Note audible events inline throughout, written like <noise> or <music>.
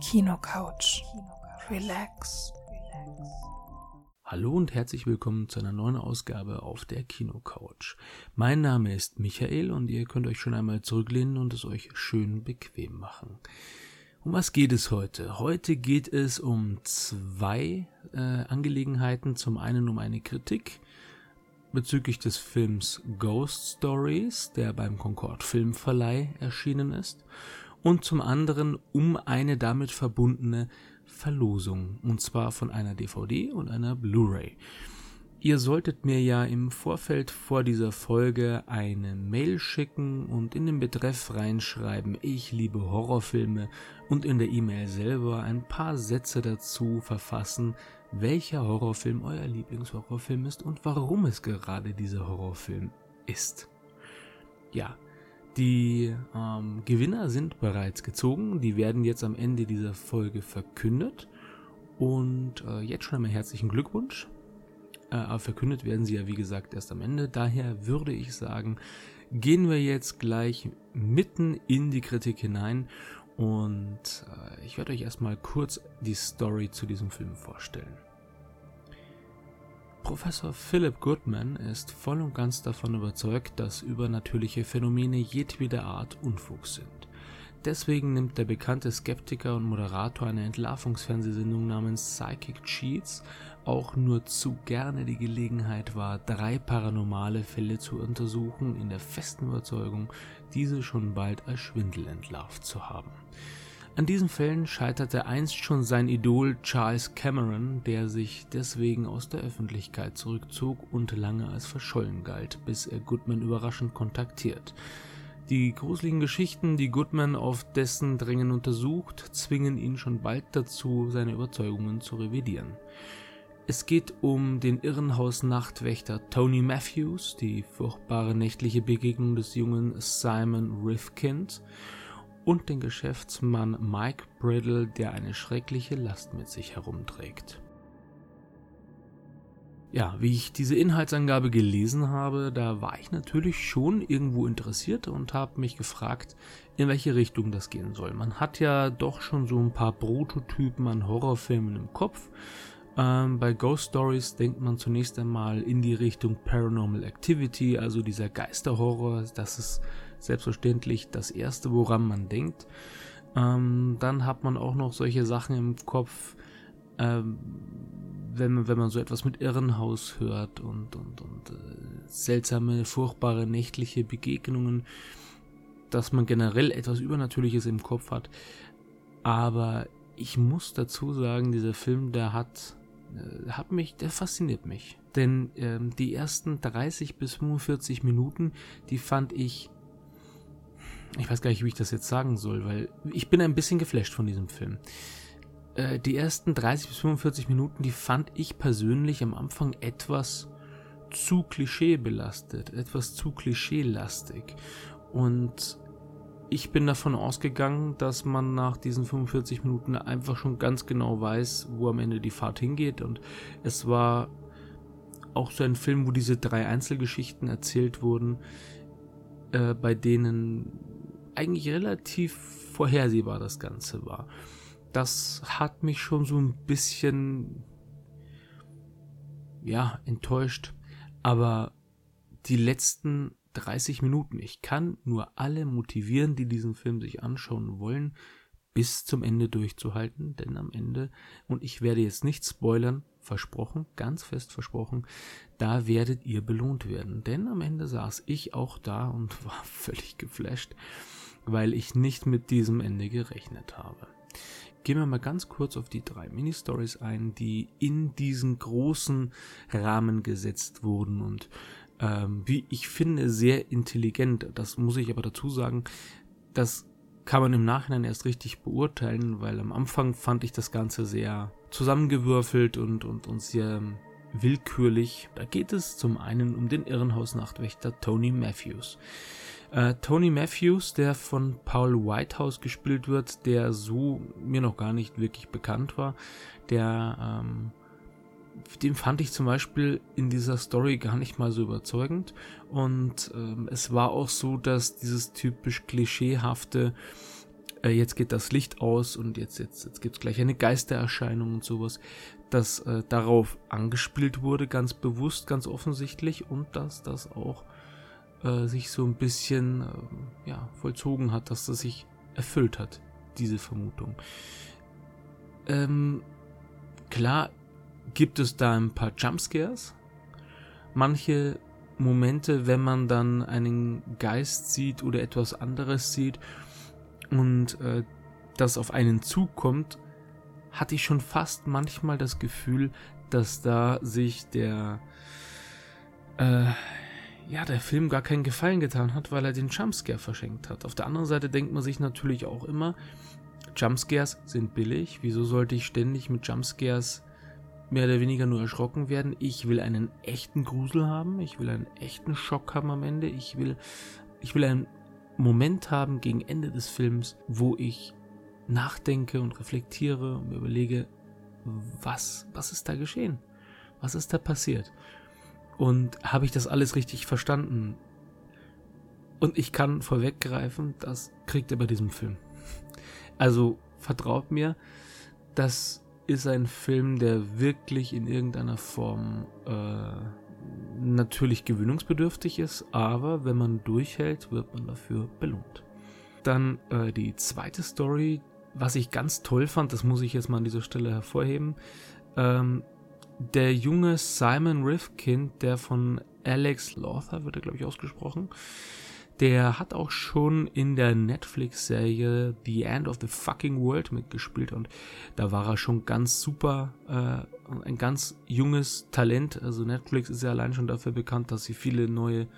Kinocouch. Relax. Hallo und herzlich willkommen zu einer neuen Ausgabe auf der Kinocouch. Mein Name ist Michael und ihr könnt euch schon einmal zurücklehnen und es euch schön bequem machen. Um was geht es heute? Heute geht es um zwei äh, Angelegenheiten. Zum einen um eine Kritik bezüglich des Films Ghost Stories, der beim Concord Filmverleih erschienen ist, und zum anderen um eine damit verbundene Verlosung, und zwar von einer DVD und einer Blu-ray. Ihr solltet mir ja im Vorfeld vor dieser Folge eine Mail schicken und in den Betreff reinschreiben, ich liebe Horrorfilme und in der E-Mail selber ein paar Sätze dazu verfassen, welcher Horrorfilm euer Lieblingshorrorfilm ist und warum es gerade dieser Horrorfilm ist. Ja, die ähm, Gewinner sind bereits gezogen, die werden jetzt am Ende dieser Folge verkündet und äh, jetzt schon einmal herzlichen Glückwunsch äh, aber verkündet werden sie ja wie gesagt erst am Ende. Daher würde ich sagen, gehen wir jetzt gleich mitten in die Kritik hinein und äh, ich werde euch erstmal kurz die Story zu diesem Film vorstellen. Professor Philip Goodman ist voll und ganz davon überzeugt, dass übernatürliche Phänomene jedweder Art Unfug sind. Deswegen nimmt der bekannte Skeptiker und Moderator einer Entlarvungsfernsehsendung namens Psychic Cheats auch nur zu gerne die Gelegenheit wahr, drei paranormale Fälle zu untersuchen, in der festen Überzeugung, diese schon bald als Schwindel entlarvt zu haben. An diesen Fällen scheiterte einst schon sein Idol Charles Cameron, der sich deswegen aus der Öffentlichkeit zurückzog und lange als verschollen galt, bis er Goodman überraschend kontaktiert. Die gruseligen Geschichten, die Goodman auf dessen Drängen untersucht, zwingen ihn schon bald dazu, seine Überzeugungen zu revidieren. Es geht um den Irrenhaus-Nachtwächter Tony Matthews, die furchtbare nächtliche Begegnung des jungen Simon Rifkind und den Geschäftsmann Mike Brittle, der eine schreckliche Last mit sich herumträgt. Ja, wie ich diese Inhaltsangabe gelesen habe, da war ich natürlich schon irgendwo interessiert und habe mich gefragt, in welche Richtung das gehen soll. Man hat ja doch schon so ein paar Prototypen an Horrorfilmen im Kopf, ähm, bei Ghost Stories denkt man zunächst einmal in die Richtung Paranormal Activity, also dieser Geisterhorror. Das ist selbstverständlich das Erste, woran man denkt. Ähm, dann hat man auch noch solche Sachen im Kopf, ähm, wenn, man, wenn man so etwas mit Irrenhaus hört und, und, und äh, seltsame, furchtbare nächtliche Begegnungen, dass man generell etwas Übernatürliches im Kopf hat. Aber ich muss dazu sagen, dieser Film, der hat äh, hat mich, der fasziniert mich. Denn ähm, die ersten 30 bis 45 Minuten, die fand ich, ich weiß gar nicht, wie ich das jetzt sagen soll, weil ich bin ein bisschen geflasht von diesem Film. Äh, die ersten 30 bis 45 Minuten, die fand ich persönlich am Anfang etwas zu klischeebelastet, etwas zu klischeelastig. Und ich bin davon ausgegangen, dass man nach diesen 45 Minuten einfach schon ganz genau weiß, wo am Ende die Fahrt hingeht. Und es war auch so ein Film, wo diese drei Einzelgeschichten erzählt wurden, äh, bei denen eigentlich relativ vorhersehbar das Ganze war. Das hat mich schon so ein bisschen, ja, enttäuscht. Aber die letzten 30 Minuten. Ich kann nur alle motivieren, die diesen Film sich anschauen wollen, bis zum Ende durchzuhalten, denn am Ende, und ich werde jetzt nicht spoilern, versprochen, ganz fest versprochen, da werdet ihr belohnt werden. Denn am Ende saß ich auch da und <laughs> war völlig geflasht, weil ich nicht mit diesem Ende gerechnet habe. Gehen wir mal ganz kurz auf die drei Mini-Stories ein, die in diesen großen Rahmen gesetzt wurden und ähm, wie ich finde, sehr intelligent. Das muss ich aber dazu sagen, das kann man im Nachhinein erst richtig beurteilen, weil am Anfang fand ich das Ganze sehr zusammengewürfelt und, und, und sehr willkürlich. Da geht es zum einen um den Irrenhausnachtwächter Tony Matthews. Äh, Tony Matthews, der von Paul Whitehouse gespielt wird, der so mir noch gar nicht wirklich bekannt war, der ähm, den fand ich zum Beispiel in dieser Story gar nicht mal so überzeugend. Und ähm, es war auch so, dass dieses typisch klischeehafte äh, jetzt geht das Licht aus und jetzt, jetzt, jetzt gibt es gleich eine Geistererscheinung und sowas, dass äh, darauf angespielt wurde, ganz bewusst, ganz offensichtlich und dass das auch äh, sich so ein bisschen äh, ja, vollzogen hat, dass das sich erfüllt hat, diese Vermutung. Ähm, klar gibt es da ein paar Jumpscares. Manche Momente, wenn man dann einen Geist sieht oder etwas anderes sieht und äh, das auf einen zukommt, hatte ich schon fast manchmal das Gefühl, dass da sich der äh, ja, der Film gar keinen Gefallen getan hat, weil er den Jumpscare verschenkt hat. Auf der anderen Seite denkt man sich natürlich auch immer, Jumpscares sind billig. Wieso sollte ich ständig mit Jumpscares mehr oder weniger nur erschrocken werden? Ich will einen echten Grusel haben. Ich will einen echten Schock haben am Ende. Ich will, ich will einen Moment haben gegen Ende des Films, wo ich nachdenke und reflektiere und mir überlege, was, was ist da geschehen? Was ist da passiert? Und habe ich das alles richtig verstanden? Und ich kann vorweggreifen, das kriegt er bei diesem Film. Also vertraut mir, das ist ein Film, der wirklich in irgendeiner Form äh, natürlich gewöhnungsbedürftig ist, aber wenn man durchhält, wird man dafür belohnt. Dann äh, die zweite Story, was ich ganz toll fand, das muss ich jetzt mal an dieser Stelle hervorheben. Ähm, der junge Simon Rifkind, der von Alex Lothar wird er glaube ich ausgesprochen, der hat auch schon in der Netflix-Serie The End of the Fucking World mitgespielt und da war er schon ganz super, äh, ein ganz junges Talent. Also Netflix ist ja allein schon dafür bekannt, dass sie viele neue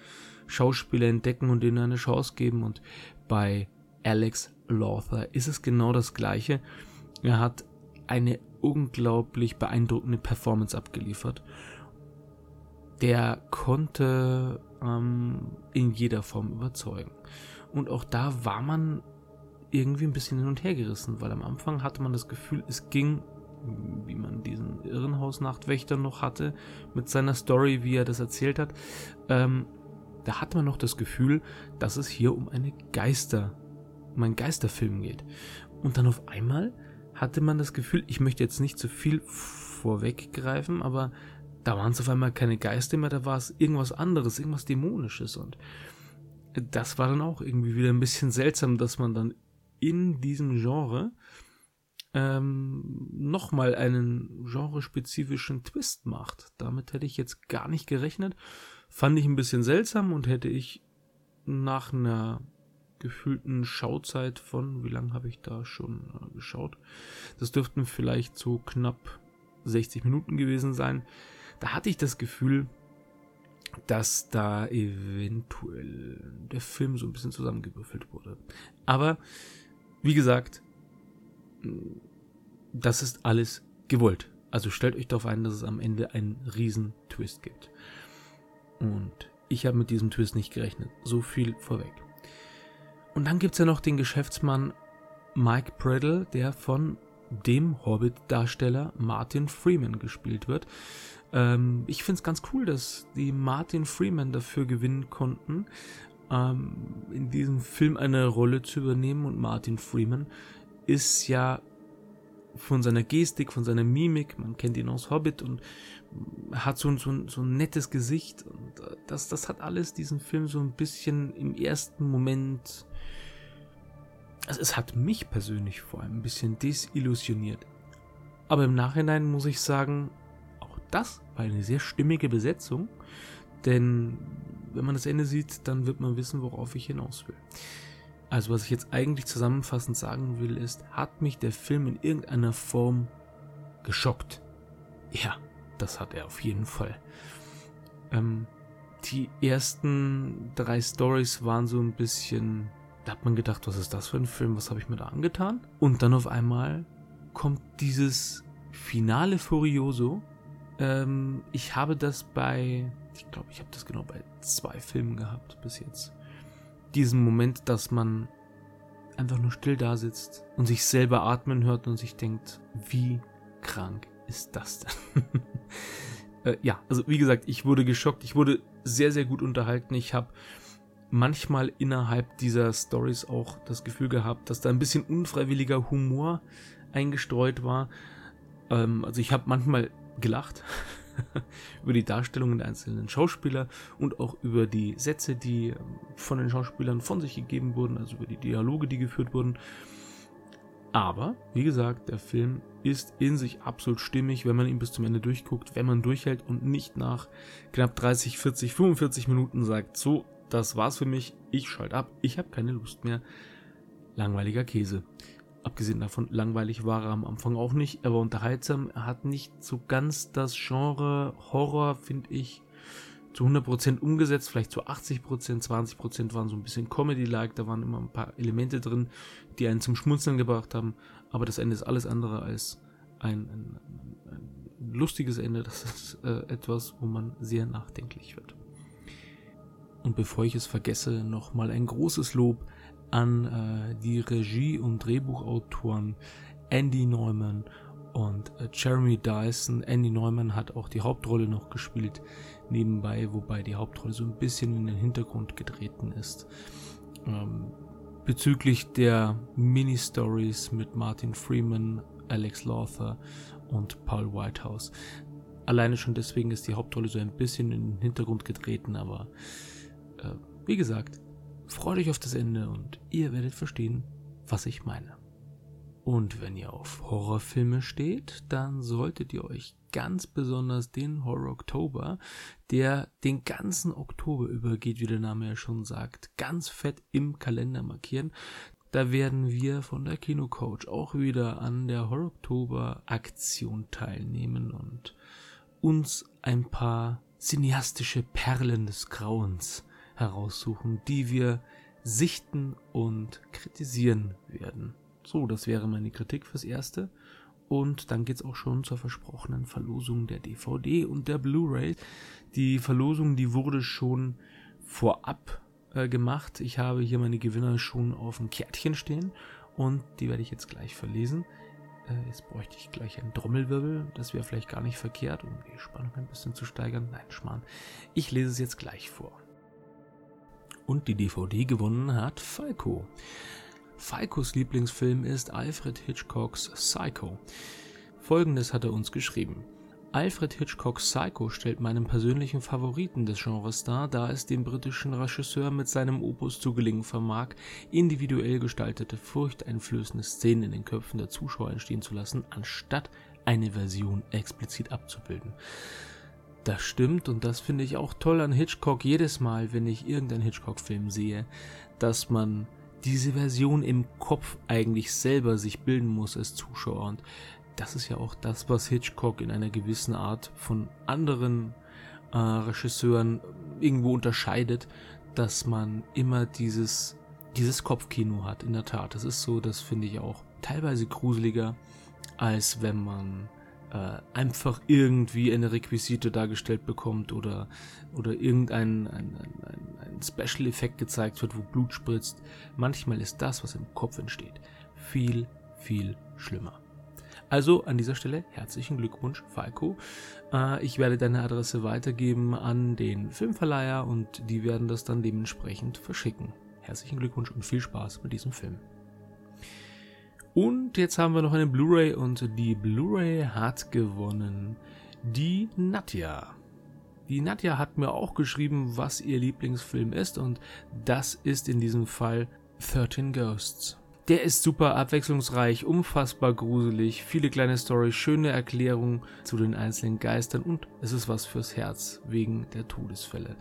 Schauspieler entdecken und ihnen eine Chance geben und bei Alex Lothar ist es genau das gleiche. Er hat eine unglaublich beeindruckende Performance abgeliefert. Der konnte ähm, in jeder Form überzeugen. Und auch da war man irgendwie ein bisschen hin und her gerissen, weil am Anfang hatte man das Gefühl, es ging, wie man diesen Irrenhausnachtwächter noch hatte, mit seiner Story, wie er das erzählt hat, ähm, da hatte man noch das Gefühl, dass es hier um eine Geister, um einen Geisterfilm geht. Und dann auf einmal hatte man das Gefühl, ich möchte jetzt nicht zu viel vorweggreifen, aber da waren es auf einmal keine Geister mehr, da war es irgendwas anderes, irgendwas Dämonisches. Und das war dann auch irgendwie wieder ein bisschen seltsam, dass man dann in diesem Genre ähm, nochmal einen genrespezifischen Twist macht. Damit hätte ich jetzt gar nicht gerechnet. Fand ich ein bisschen seltsam und hätte ich nach einer gefühlten Schauzeit von, wie lange habe ich da schon äh, geschaut? Das dürften vielleicht so knapp 60 Minuten gewesen sein. Da hatte ich das Gefühl, dass da eventuell der Film so ein bisschen zusammengewürfelt wurde. Aber wie gesagt, das ist alles gewollt. Also stellt euch darauf ein, dass es am Ende einen riesen Twist gibt. Und ich habe mit diesem Twist nicht gerechnet. So viel vorweg. Und dann gibt es ja noch den Geschäftsmann Mike Pradle, der von dem Hobbit-Darsteller Martin Freeman gespielt wird. Ähm, ich finde es ganz cool, dass die Martin Freeman dafür gewinnen konnten, ähm, in diesem Film eine Rolle zu übernehmen. Und Martin Freeman ist ja von seiner Gestik, von seiner Mimik, man kennt ihn aus Hobbit und hat so, so, so ein nettes Gesicht. Und äh, das, das hat alles diesen Film so ein bisschen im ersten Moment also es hat mich persönlich vor allem ein bisschen desillusioniert. Aber im Nachhinein muss ich sagen, auch das war eine sehr stimmige Besetzung. Denn wenn man das Ende sieht, dann wird man wissen, worauf ich hinaus will. Also was ich jetzt eigentlich zusammenfassend sagen will, ist, hat mich der Film in irgendeiner Form geschockt? Ja, das hat er auf jeden Fall. Ähm, die ersten drei Stories waren so ein bisschen da hat man gedacht, was ist das für ein Film? Was habe ich mir da angetan? Und dann auf einmal kommt dieses Finale Furioso. Ähm, ich habe das bei, ich glaube, ich habe das genau bei zwei Filmen gehabt bis jetzt. Diesen Moment, dass man einfach nur still da sitzt und sich selber atmen hört und sich denkt, wie krank ist das denn? <laughs> äh, ja, also wie gesagt, ich wurde geschockt, ich wurde sehr, sehr gut unterhalten. Ich habe manchmal innerhalb dieser Stories auch das Gefühl gehabt, dass da ein bisschen unfreiwilliger Humor eingestreut war. Ähm, also ich habe manchmal gelacht <laughs> über die Darstellungen der einzelnen Schauspieler und auch über die Sätze, die ähm, von den Schauspielern von sich gegeben wurden, also über die Dialoge, die geführt wurden. Aber, wie gesagt, der Film ist in sich absolut stimmig, wenn man ihn bis zum Ende durchguckt, wenn man durchhält und nicht nach knapp 30, 40, 45 Minuten sagt, so, das war's für mich, ich schalte ab, ich habe keine Lust mehr. Langweiliger Käse. Abgesehen davon, langweilig war er am Anfang auch nicht. Er war unterhaltsam. Er hat nicht so ganz das Genre Horror, finde ich, zu 100% umgesetzt. Vielleicht zu 80%, 20% waren so ein bisschen Comedy-like. Da waren immer ein paar Elemente drin, die einen zum Schmunzeln gebracht haben. Aber das Ende ist alles andere als ein, ein, ein lustiges Ende. Das ist äh, etwas, wo man sehr nachdenklich wird. Und bevor ich es vergesse, nochmal ein großes Lob an äh, die Regie- und Drehbuchautoren Andy Neumann und äh, Jeremy Dyson. Andy Neumann hat auch die Hauptrolle noch gespielt nebenbei, wobei die Hauptrolle so ein bisschen in den Hintergrund getreten ist. Ähm, bezüglich der Mini-Stories mit Martin Freeman, Alex Lawther und Paul Whitehouse. Alleine schon deswegen ist die Hauptrolle so ein bisschen in den Hintergrund getreten, aber äh, wie gesagt, Freut euch auf das Ende und ihr werdet verstehen, was ich meine. Und wenn ihr auf Horrorfilme steht, dann solltet ihr euch ganz besonders den Horror Oktober, der den ganzen Oktober übergeht, wie der Name ja schon sagt, ganz fett im Kalender markieren. Da werden wir von der Kinocoach auch wieder an der Horror Oktober Aktion teilnehmen und uns ein paar cineastische Perlen des Grauens heraussuchen, die wir sichten und kritisieren werden. So, das wäre meine Kritik fürs Erste. Und dann geht's auch schon zur versprochenen Verlosung der DVD und der Blu-ray. Die Verlosung, die wurde schon vorab äh, gemacht. Ich habe hier meine Gewinner schon auf dem Kärtchen stehen und die werde ich jetzt gleich verlesen. Äh, jetzt bräuchte ich gleich einen Trommelwirbel. Das wäre vielleicht gar nicht verkehrt, um die Spannung ein bisschen zu steigern. Nein, Schmarrn. Ich lese es jetzt gleich vor und die DVD gewonnen hat Falco. Falcos Lieblingsfilm ist Alfred Hitchcocks Psycho. Folgendes hat er uns geschrieben. Alfred Hitchcocks Psycho stellt meinen persönlichen Favoriten des Genres dar, da es dem britischen Regisseur mit seinem Opus zu gelingen vermag, individuell gestaltete, furchteinflößende Szenen in den Köpfen der Zuschauer entstehen zu lassen, anstatt eine Version explizit abzubilden. Das stimmt und das finde ich auch toll an Hitchcock jedes Mal, wenn ich irgendeinen Hitchcock-Film sehe, dass man diese Version im Kopf eigentlich selber sich bilden muss als Zuschauer. Und das ist ja auch das, was Hitchcock in einer gewissen Art von anderen äh, Regisseuren irgendwo unterscheidet, dass man immer dieses, dieses Kopfkino hat. In der Tat, das ist so, das finde ich auch teilweise gruseliger, als wenn man äh, einfach irgendwie eine Requisite dargestellt bekommt oder, oder irgendein ein, ein, ein Special-Effekt gezeigt wird, wo Blut spritzt. Manchmal ist das, was im Kopf entsteht, viel, viel schlimmer. Also an dieser Stelle herzlichen Glückwunsch, Falco. Äh, ich werde deine Adresse weitergeben an den Filmverleiher und die werden das dann dementsprechend verschicken. Herzlichen Glückwunsch und viel Spaß mit diesem Film. Und jetzt haben wir noch eine Blu-ray und die Blu-ray hat gewonnen die Nadja. Die Nadja hat mir auch geschrieben, was ihr Lieblingsfilm ist und das ist in diesem Fall 13 Ghosts. Der ist super abwechslungsreich, unfassbar gruselig, viele kleine Storys, schöne Erklärungen zu den einzelnen Geistern und es ist was fürs Herz wegen der Todesfälle.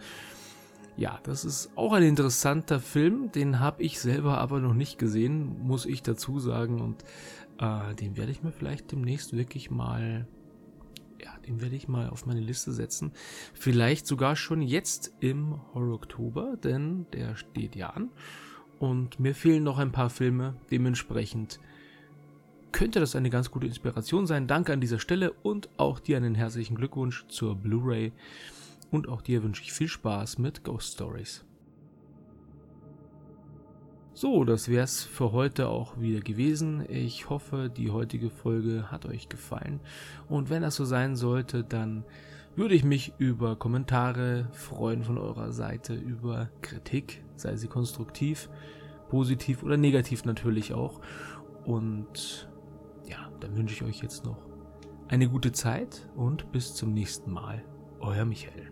Ja, das ist auch ein interessanter Film. Den habe ich selber aber noch nicht gesehen, muss ich dazu sagen. Und äh, den werde ich mir vielleicht demnächst wirklich mal, ja, den werde ich mal auf meine Liste setzen. Vielleicht sogar schon jetzt im Horror Oktober, denn der steht ja an. Und mir fehlen noch ein paar Filme. Dementsprechend könnte das eine ganz gute Inspiration sein. Danke an dieser Stelle und auch dir einen herzlichen Glückwunsch zur Blu-ray. Und auch dir wünsche ich viel Spaß mit Ghost Stories. So, das wär's für heute auch wieder gewesen. Ich hoffe, die heutige Folge hat euch gefallen. Und wenn das so sein sollte, dann würde ich mich über Kommentare freuen von eurer Seite, über Kritik, sei sie konstruktiv, positiv oder negativ natürlich auch. Und ja, dann wünsche ich euch jetzt noch eine gute Zeit und bis zum nächsten Mal. Euer Michael.